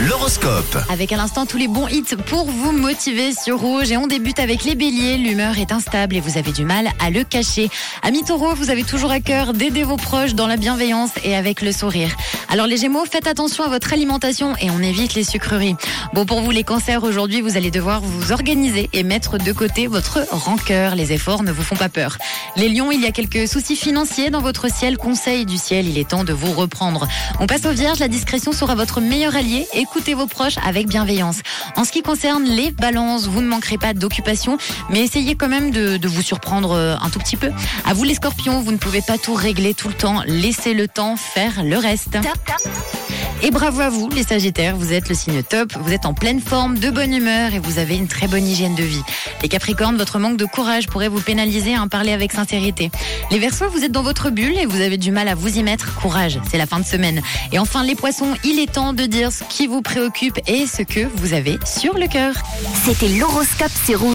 L'horoscope. Avec à l'instant tous les bons hits pour vous motiver sur Rouge. Et on débute avec les béliers. L'humeur est instable et vous avez du mal à le cacher. Amis taureaux, vous avez toujours à cœur d'aider vos proches dans la bienveillance et avec le sourire. Alors les gémeaux, faites attention à votre alimentation et on évite les sucreries. Bon, pour vous les cancers, aujourd'hui, vous allez devoir vous organiser et mettre de côté votre rancœur. Les efforts ne vous font pas peur. Les lions, il y a quelques soucis financiers dans votre ciel. Conseil du ciel, il est temps de vous reprendre. On passe aux vierges, la discrétion sera votre meilleur allié. Écoutez vos proches avec bienveillance. En ce qui concerne les balances, vous ne manquerez pas d'occupation, mais essayez quand même de, de vous surprendre euh, un tout petit peu. À vous les scorpions, vous ne pouvez pas tout régler tout le temps. Laissez le temps faire le reste. Et bravo à vous, les Sagittaires, vous êtes le signe top, vous êtes en pleine forme, de bonne humeur et vous avez une très bonne hygiène de vie. Les Capricornes, votre manque de courage pourrait vous pénaliser à en parler avec sincérité. Les Verseaux, vous êtes dans votre bulle et vous avez du mal à vous y mettre. Courage, c'est la fin de semaine. Et enfin, les Poissons, il est temps de dire ce qui vous préoccupe et ce que vous avez sur le cœur. C'était l'horoscope, c'est.